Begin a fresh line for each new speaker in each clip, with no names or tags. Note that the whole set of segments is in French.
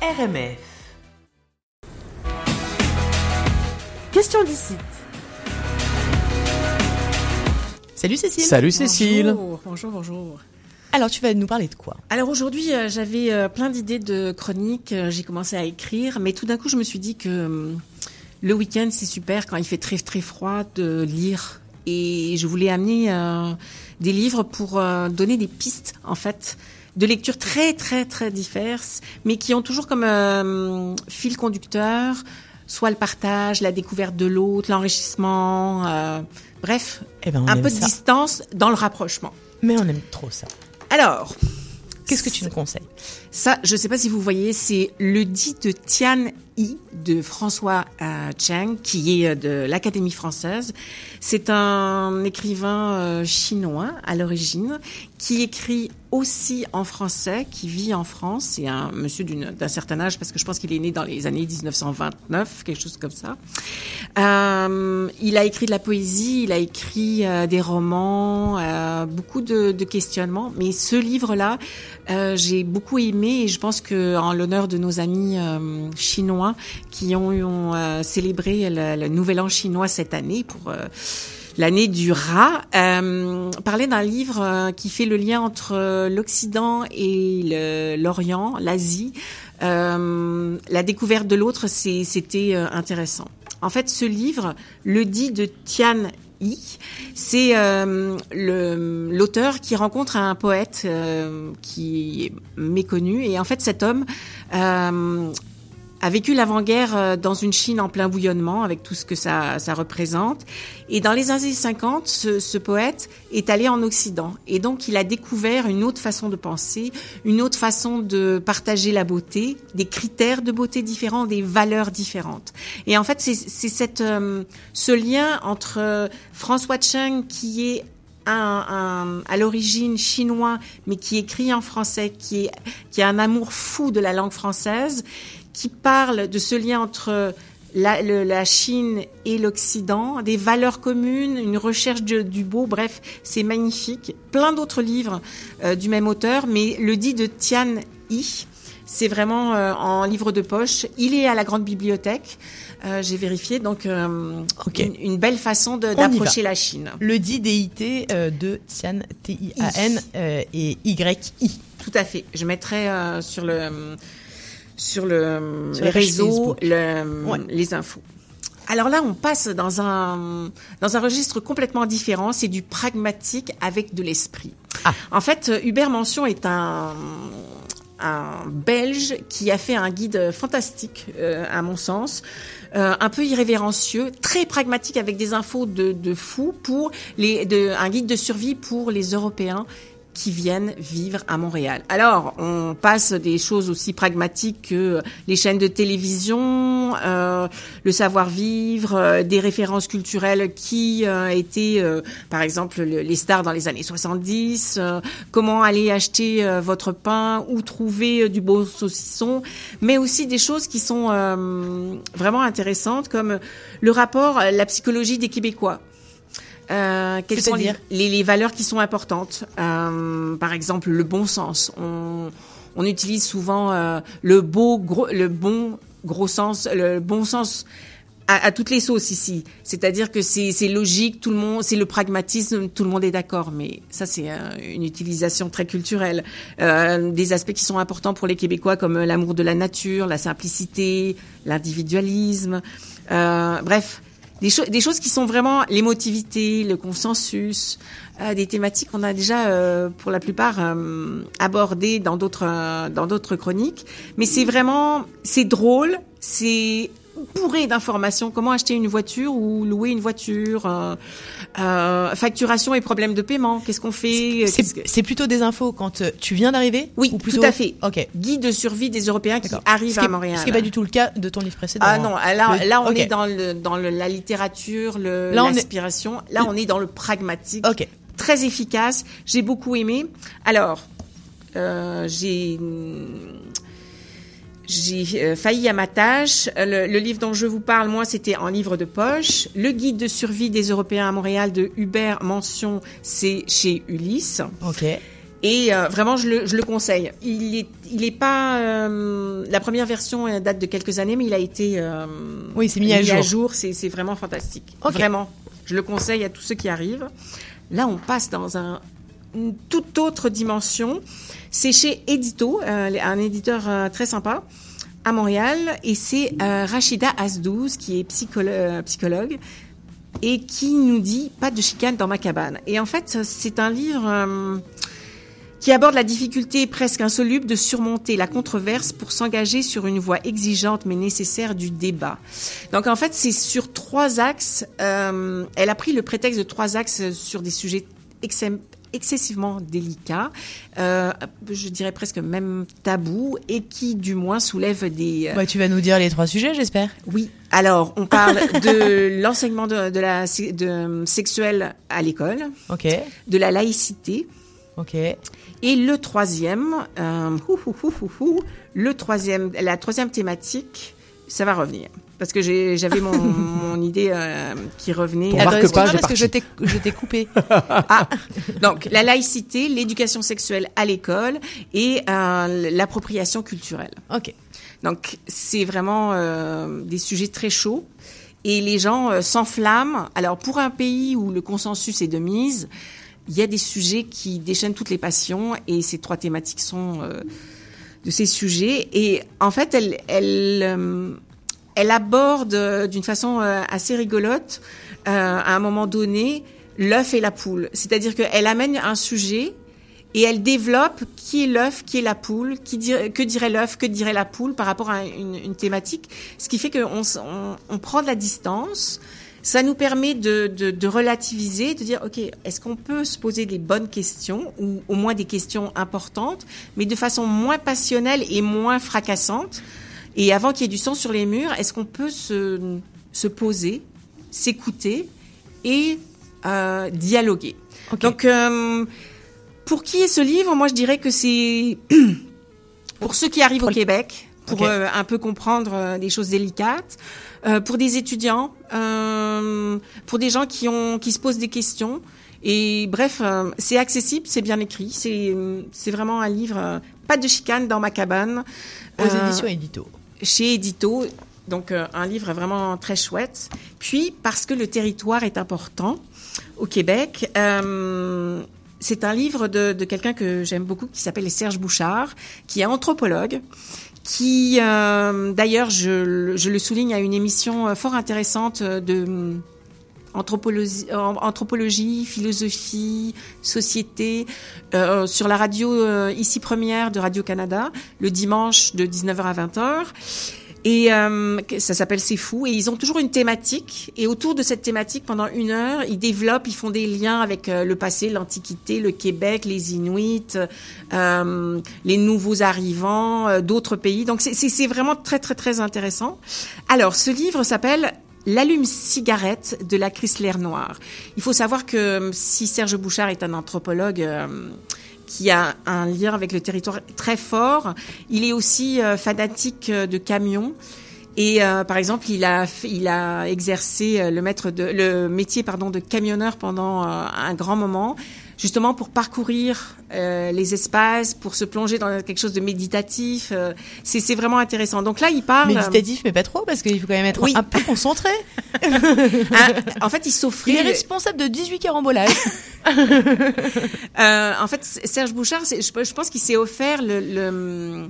RMF. Question d'ici.
Salut Cécile.
Salut Cécile.
Bonjour, bonjour, bonjour.
Alors tu vas nous parler de quoi?
Alors aujourd'hui, euh, j'avais euh, plein d'idées de chroniques. euh, J'ai commencé à écrire, mais tout d'un coup, je me suis dit que le week-end, c'est super quand il fait très très froid de lire. Et je voulais amener euh, des livres pour euh, donner des pistes, en fait, de lecture très très très diverses, mais qui ont toujours comme euh, fil conducteur soit le partage, la découverte de l'autre, l'enrichissement, euh, bref,
Eh ben,
un peu de distance dans le rapprochement.
Mais on aime trop ça.
Alors,
Qu'est-ce que tu nous conseilles?
Ça, je ne sais pas si vous voyez, c'est le dit de Tian Yi de François euh, Cheng, qui est euh, de l'Académie française. C'est un écrivain euh, chinois à l'origine, qui écrit aussi en français, qui vit en France. C'est un monsieur d'un certain âge, parce que je pense qu'il est né dans les années 1929, quelque chose comme ça. Il a écrit de la poésie, il a écrit des romans, beaucoup de questionnements. Mais ce livre-là, euh, j'ai beaucoup aimé et je pense que en l'honneur de nos amis euh, chinois qui ont, euh, célébré le, Nouvel An chinois cette année pour l'année du rat, euh, parlait d'un livre qui fait le lien entre l'Occident et l'Orient, l'Asie. La découverte de l'autre, c'était intéressant. En fait, ce livre, le dit de Tian C'est euh, l'auteur qui rencontre un poète euh, qui est méconnu. Et en fait, cet homme euh, a vécu l'avant-guerre euh, dans une Chine en plein bouillonnement, avec tout ce que ça, ça représente. Et dans les années 50, ce, ce poète est allé en Occident. Et donc, il a découvert une autre façon de penser, une autre façon de partager la beauté, des critères de beauté différents, des valeurs différentes. Et en fait, c'est cette, euh, ce lien entre euh, François Cheng, qui est à l'origine chinois, mais qui écrit en français, qui, a un amour fou de la langue française, qui parle de ce lien entre la Chine et l'Occident, des valeurs communes, une recherche de- du beau, bref, c'est magnifique. Plein d'autres livres euh, du même auteur, mais le dit de Tian Yi, c'est vraiment euh, en livre de poche. Il est à la grande bibliothèque, euh, j'ai vérifié, donc euh, une, une belle façon d'approcher la Chine.
Le dit DIT de Tian T-I-A-N et Y-I.
Tout à fait. Je mettrai sur le sur le
Sur
les le-
Ouais.
infos. Alors là, on passe dans un dans un registre complètement différent. C'est du pragmatique avec de l'esprit.
Ah.
En fait, Hubert Mention est un un Belge qui a fait un guide fantastique, euh, à mon sens, euh, un peu irrévérencieux, très pragmatique avec des infos de, de fou pour les, un guide de survie pour les Européens qui viennent vivre à Montréal. Alors, on passe des choses aussi pragmatiques que les chaînes de télévision, euh, le savoir-vivre, euh, des références culturelles qui euh, étaient, euh, par exemple, le- les stars dans les années 70, euh, comment aller acheter euh, votre pain, ou trouver euh, du beau saucisson, mais aussi des choses qui sont euh, vraiment intéressantes, comme le rapport, euh, la psychologie des Québécois. Euh, quelles sont les,
C'est-à-dire
les, les valeurs qui sont importantes Euh, Par exemple, le bon sens. On, on utilise souvent euh, le beau, gros, le bon gros sens, le bon sens à, à toutes les sauces ici. C'est-à-dire que c'est logique, tout le monde, c'est le pragmatisme, tout le monde est d'accord. Mais ça, c'est une utilisation très culturelle. Des aspects qui sont importants pour les Québécois, comme l'amour de la nature, la simplicité, l'individualisme. Bref, des, des choses qui sont vraiment l'émotivité, le consensus, euh, des thématiques qu'on a déjà euh, pour la plupart euh, abordées dans d'autres euh, dans d'autres chroniques. Mais c'est vraiment c'est drôle, c'est bourré d'informations. Comment acheter une voiture ou louer une voiture, euh, euh, facturation et problèmes de paiement. Qu'est-ce qu'on fait
C'est
que-
c'est plutôt des infos quand euh, tu viens d'arriver
Oui,
ou plutôt...
tout à fait.
Ok.
Guide de survie des Européens qui arrivent
Ce
à Montréal.
Ce qui n'est pas du tout le cas de ton livre précédent.
Ah non, là,
Le-
là on est dans, le, dans le- la littérature,
Là, est-
l'inspiration. Là, on est dans le pragmatique.
Ok.
Très efficace. J'ai beaucoup aimé. Alors, euh, j'ai j'ai euh, failli à ma tâche. Euh, Le, le livre dont je vous parle, moi, c'était en livre de poche. Le guide de survie des Européens à Montréal de Hubert Mention, c'est chez Ulysse.
Ok.
Et euh, vraiment, je le, je le conseille. Il est, il est pas. euh, la première version date de quelques années, mais il a été. euh,
Oui, c'est mis à jour.
jour. C'est, vraiment fantastique.
Ok.
Vraiment, je le conseille à tous ceux qui arrivent. Là, on passe dans un, une toute autre dimension. C'est chez Edito, euh, un éditeur euh, très sympa à Montréal, et c'est euh, Rachida Asdouz qui est psycholo- psychologue et qui nous dit pas de chicane dans ma cabane. Et en fait, c'est un livre qui aborde la difficulté presque insoluble de surmonter la controverse pour s'engager sur une voie exigeante mais nécessaire du débat. Donc en fait, c'est sur trois axes. elle a pris le prétexte de trois axes sur des sujets excessivement délicats, euh, je dirais presque même tabous, et qui du moins soulèvent des... euh,
Bah, tu vas nous dire les trois sujets, j'espère.
oui. Alors, on parle de l'enseignement de, de la de, sexuel à l'école,
Ok,
de la laïcité,
ok.
et le troisième, euh, hou, hou, hou, hou, hou, le troisième, la troisième thématique, ça va revenir. Parce que j'ai- j'avais mon, mon idée euh, qui revenait.
Pour marque page est
parce que je t'ai, je t'ai coupé.
Ah, donc la laïcité, l'éducation sexuelle à l'école et euh, l'appropriation culturelle.
Ok.
Donc c'est vraiment euh, des sujets très chauds et les gens euh, s'enflamment. Alors pour un pays où le consensus est de mise, il y a des sujets qui déchaînent toutes les passions et ces trois thématiques sont euh, de ces sujets. Et en fait, elle, elle, euh, elle aborde euh, d'une façon euh, assez rigolote euh, à un moment donné l'œuf et la poule. C'est-à-dire qu'elle amène un sujet et elle développe qui est l'œuf, qui est la poule, que dirait l'œuf, que dirait la poule par rapport à une, thématique, ce qui fait qu'on prend de la distance. Ça nous permet de relativiser, de dire, OK, est-ce qu'on peut se poser des bonnes questions, ou au moins des questions importantes, mais de façon moins passionnelle et moins fracassante Et avant qu'il y ait du sang sur les murs, est-ce qu'on peut se, se poser, s'écouter et euh, dialoguer. Donc, euh, pour qui est ce livre? Moi, je dirais que c'est pour ceux qui arrivent au Québec, pour euh, un peu comprendre des choses délicates, pour des étudiants, pour des gens qui ont qui se posent des questions. Et bref, euh, c'est accessible, c'est bien écrit, c'est c'est vraiment un livre euh, pas de chicane dans ma cabane
Aux
Euh,
éditions Edito.
Chez Edito. Donc euh, un livre vraiment très chouette. Puis parce que le territoire est important au Québec, euh, c'est un livre de, quelqu'un que j'aime beaucoup qui s'appelle Serge Bouchard, qui est anthropologue, qui euh, d'ailleurs je, le- je le souligne à une émission fort intéressante de anthropologie, philosophie, société, euh, sur la radio euh, ici première de Radio Canada, le dimanche de 19h à 20h. Et euh, ça s'appelle C'est fou. Et ils ont toujours une thématique. Et autour de cette thématique, pendant une heure, ils développent, ils font des liens avec euh, le passé, l'Antiquité, le Québec, les Inuits, euh, les nouveaux arrivants, euh, d'autres pays. Donc c'est vraiment très très très intéressant. Alors ce livre s'appelle L'allume-cigarette de la Chrysler noire. Il faut savoir que euh, si Serge Bouchard est un anthropologue euh, qui a un lien avec le territoire très fort, il est aussi euh, fanatique de camions. Et par exemple, il a il a exercé le le métier pardon de camionneur pendant un grand moment, justement pour parcourir euh, les espaces, pour se plonger dans quelque chose de méditatif. euh, c'est c'est vraiment intéressant. Donc là, il parle.
Méditatif, mais pas trop, parce qu'il faut quand même être
Oui.
un peu concentré.
Hein, en fait, il
Il
s'offrait.
est responsable de 18 carambolages.
Euh, en fait, Serge Bouchard, je pense qu'il s'est offert le, le,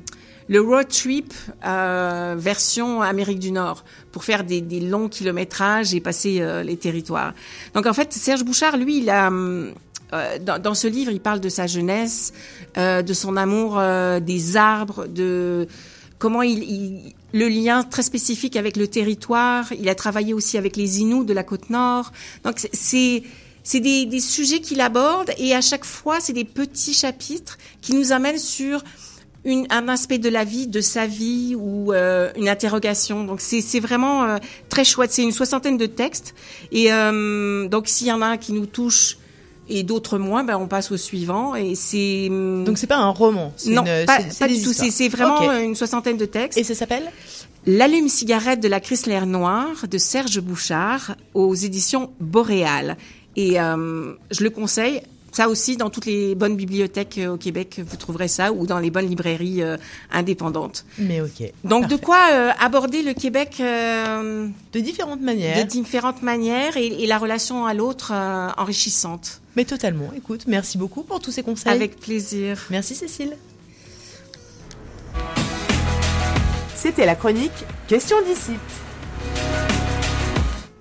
le road trip euh, version Amérique du Nord pour faire des, des longs kilométrages et passer euh, les territoires. Donc en fait, Serge Bouchard, lui, il a hum, euh, dans, ce livre, il parle de sa jeunesse, euh, de son amour euh, des arbres, de comment il, le lien très spécifique avec le territoire. Il a travaillé aussi avec les Inuits de la côte nord. Donc c'est- c'est des, sujets qu'il aborde et à chaque fois c'est des petits chapitres qui nous amènent sur un aspect de la vie, de sa vie ou une interrogation. Donc c'est vraiment très chouette. C'est une soixantaine de textes et donc s'il y en a un qui nous touche et d'autres moins, ben on passe au suivant et c'est
Donc c'est pas un roman.
non
une-
pas, pas du tout. C'est vraiment une soixantaine de textes.
Et ça s'appelle
L'allume-cigarette de la Chrysler Noire de Serge Bouchard aux éditions Boréal. Et euh, je le conseille. Ça aussi, dans toutes les bonnes bibliothèques euh, au Québec, vous trouverez ça, ou dans les bonnes librairies euh, indépendantes.
Mais ok.
Donc, de quoi euh, aborder le Québec euh,
De différentes
de
manières.
différentes manières et, et la relation à l'autre euh, enrichissante.
Mais totalement. Écoute, merci beaucoup pour tous ces conseils.
Avec plaisir.
Merci Cécile.
C'était la chronique Question d'ici.